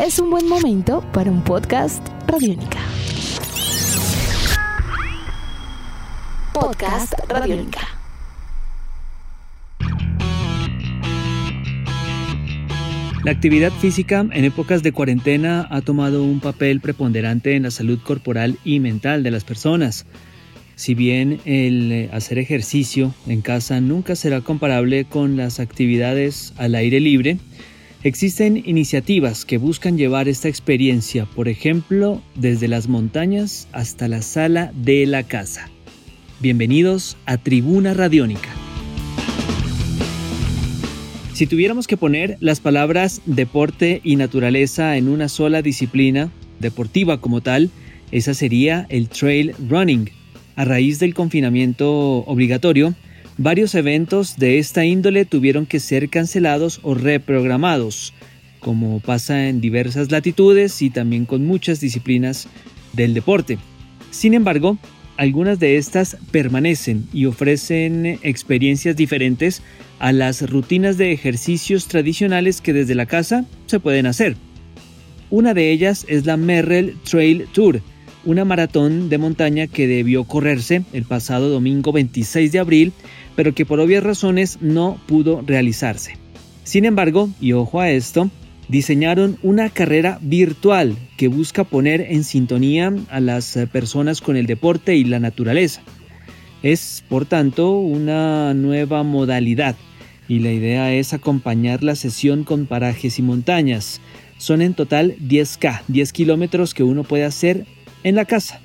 es un buen momento para un podcast Radiónica. Podcast Radiónica. La actividad física en épocas de cuarentena ha tomado un papel preponderante en la salud corporal y mental de las personas. Si bien el eh, hacer ejercicio en casa nunca será comparable con las actividades al aire libre, existen iniciativas que buscan llevar esta experiencia, por ejemplo, desde las montañas hasta la sala de la casa. Bienvenidos a Tribuna Radiónica. Si tuviéramos que poner las palabras deporte y naturaleza en una sola disciplina, deportiva como tal, esa sería el trail running a raíz del confinamiento obligatorio, varios eventos de esta índole tuvieron que ser cancelados o reprogramados, como pasa en diversas latitudes y también con muchas disciplinas del deporte. Sin embargo, algunas de estas permanecen y ofrecen experiencias diferentes a las rutinas de ejercicios tradicionales que desde la casa se pueden hacer. Una de ellas es la Merrell Trail Tour, una maratón de montaña que debió correrse el pasado domingo 26 de abril, pero que por obvias razones no pudo realizarse. Sin embargo, y ojo a esto, diseñaron una carrera virtual que busca poner en sintonía a las personas con el deporte y la naturaleza. Es, por tanto, una nueva modalidad y la idea es acompañar la sesión con parajes y montañas. Son en total 10K, 10 kilómetros que uno puede hacer en la casa.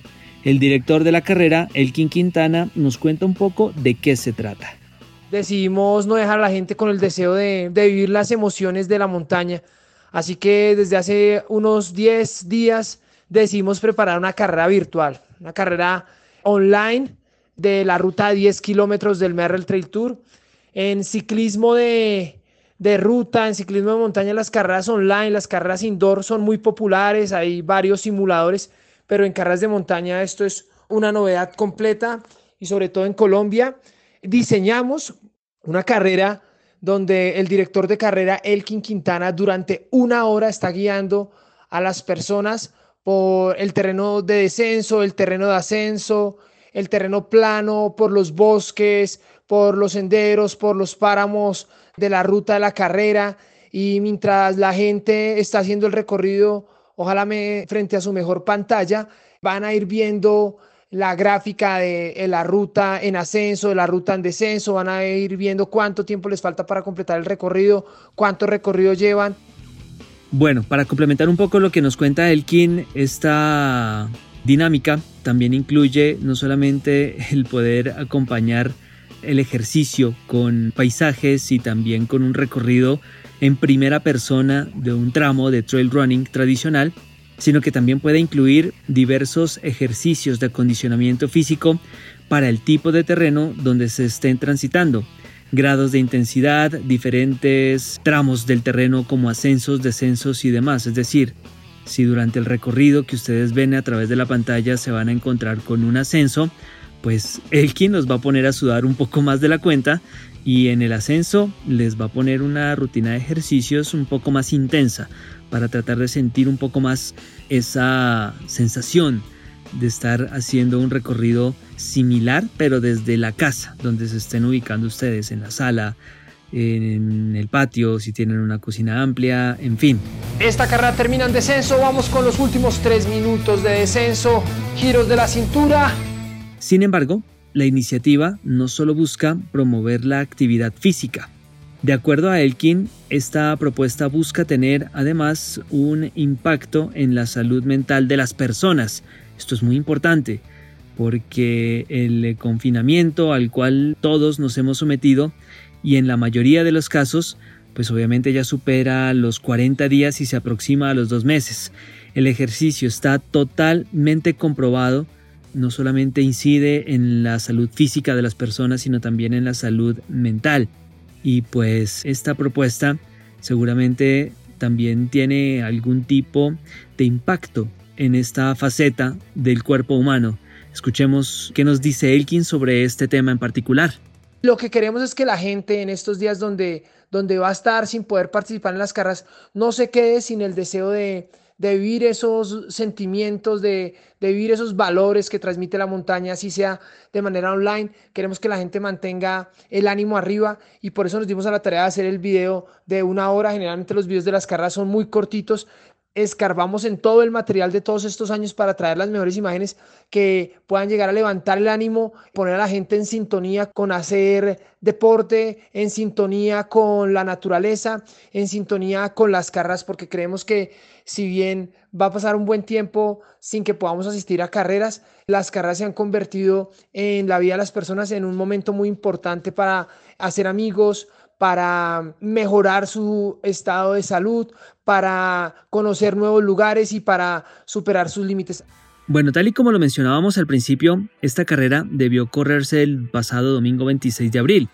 El director de la carrera, Elkin Quintana, nos cuenta un poco de qué se trata. Decidimos no dejar a la gente con el deseo de, vivir las emociones de la montaña. Así que desde hace unos 10 días decidimos preparar una carrera virtual, una carrera online de la ruta de 10 kilómetros del Merrell Trail Tour. En ciclismo de, de ruta, en ciclismo de montaña, las carreras online, las carreras indoor son muy populares, hay varios simuladores pero en carreras de montaña esto es una novedad completa y sobre todo en Colombia. Diseñamos una carrera donde el director de carrera, Elkin Quintana, durante una hora está guiando a las personas por el terreno de descenso, el terreno de ascenso, el terreno plano, por los bosques, por los senderos, por los páramos de la ruta de la carrera. Y mientras la gente está haciendo el recorrido ojalá me, frente a su mejor pantalla, van a ir viendo la gráfica de, la ruta en ascenso, de la ruta en descenso, van a ir viendo cuánto tiempo les falta para completar el recorrido, cuánto recorrido llevan. Bueno, para complementar un poco lo que nos cuenta Elkin, esta dinámica también incluye no solamente el poder acompañar el ejercicio con paisajes y también con un recorrido en primera persona de un tramo de trail running tradicional, sino que también puede incluir diversos ejercicios de acondicionamiento físico para el tipo de terreno donde se estén transitando, grados de intensidad, diferentes tramos del terreno como ascensos, descensos y demás. Es decir, si durante el recorrido que ustedes ven a través de la pantalla se van a encontrar con un ascenso, pues el quien los va a poner a sudar un poco más de la cuenta y en el ascenso les va a poner una rutina de ejercicios un poco más intensa para tratar de sentir un poco más esa sensación de estar haciendo un recorrido similar pero desde la casa donde se estén ubicando ustedes en la sala en el patio, si tienen una cocina amplia, en fin. Esta carrera termina en descenso, vamos con los últimos tres minutos de descenso, giros de la cintura. Sin embargo, la iniciativa no solo busca promover la actividad física. De acuerdo a Elkin, esta propuesta busca tener además un impacto en la salud mental de las personas. Esto es muy importante porque el confinamiento al cual todos nos hemos sometido y en la mayoría de los casos pues obviamente ya supera los 40 días y se aproxima a los dos meses. El ejercicio está totalmente comprobado no solamente incide en la salud física de las personas, sino también en la salud mental. Y pues esta propuesta seguramente también tiene algún tipo de impacto en esta faceta del cuerpo humano. Escuchemos qué nos dice Elkin sobre este tema en particular. Lo que queremos es que la gente en estos días donde, donde va a estar sin poder participar en las carreras no se quede sin el deseo de, de vivir esos sentimientos, de, de, vivir esos valores que transmite la montaña, así sea de manera online. Queremos que la gente mantenga el ánimo arriba y por eso nos dimos a la tarea de hacer el video de una hora. Generalmente los videos de las carreras son muy cortitos, escarbamos en todo el material de todos estos años para traer las mejores imágenes que puedan llegar a levantar el ánimo, poner a la gente en sintonía con hacer deporte, en sintonía con la naturaleza, en sintonía con las carreras, porque creemos que si bien va a pasar un buen tiempo sin que podamos asistir a carreras, las carreras se han convertido en la vida de las personas en un momento muy importante para hacer amigos, para mejorar su estado de salud, para conocer nuevos lugares y para superar sus límites. Bueno, tal y como lo mencionábamos al principio, esta carrera debió correrse el pasado domingo 26 de abril.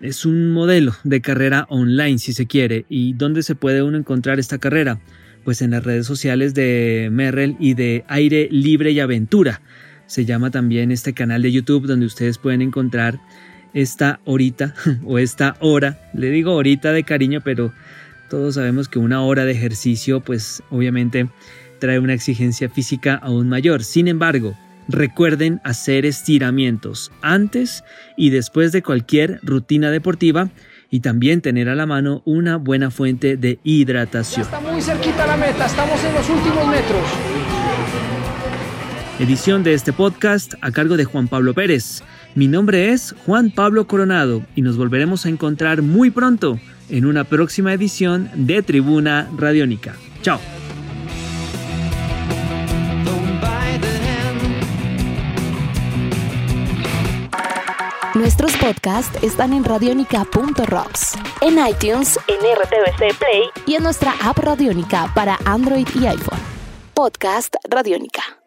Es un modelo de carrera online, si se quiere. ¿Y dónde se puede uno encontrar esta carrera? Pues en las redes sociales de Merrell y de Aire Libre y Aventura. Se llama también este canal de YouTube donde ustedes pueden encontrar esta horita o esta hora, le digo horita de cariño, pero todos sabemos que una hora de ejercicio pues obviamente trae una exigencia física aún mayor. Sin embargo, recuerden hacer estiramientos antes y después de cualquier rutina deportiva y también tener a la mano una buena fuente de hidratación. Ya está muy cerquita la meta, estamos en los últimos metros. Edición de este podcast a cargo de Juan Pablo Pérez. Mi nombre es Juan Pablo Coronado y nos volveremos a encontrar muy pronto en una próxima edición de Tribuna Radiónica. Chao. Nuestros podcasts están en radionica.rocks, en iTunes, en RTVC Play y en nuestra app Radionica para Android y iPhone. Podcast Radionica.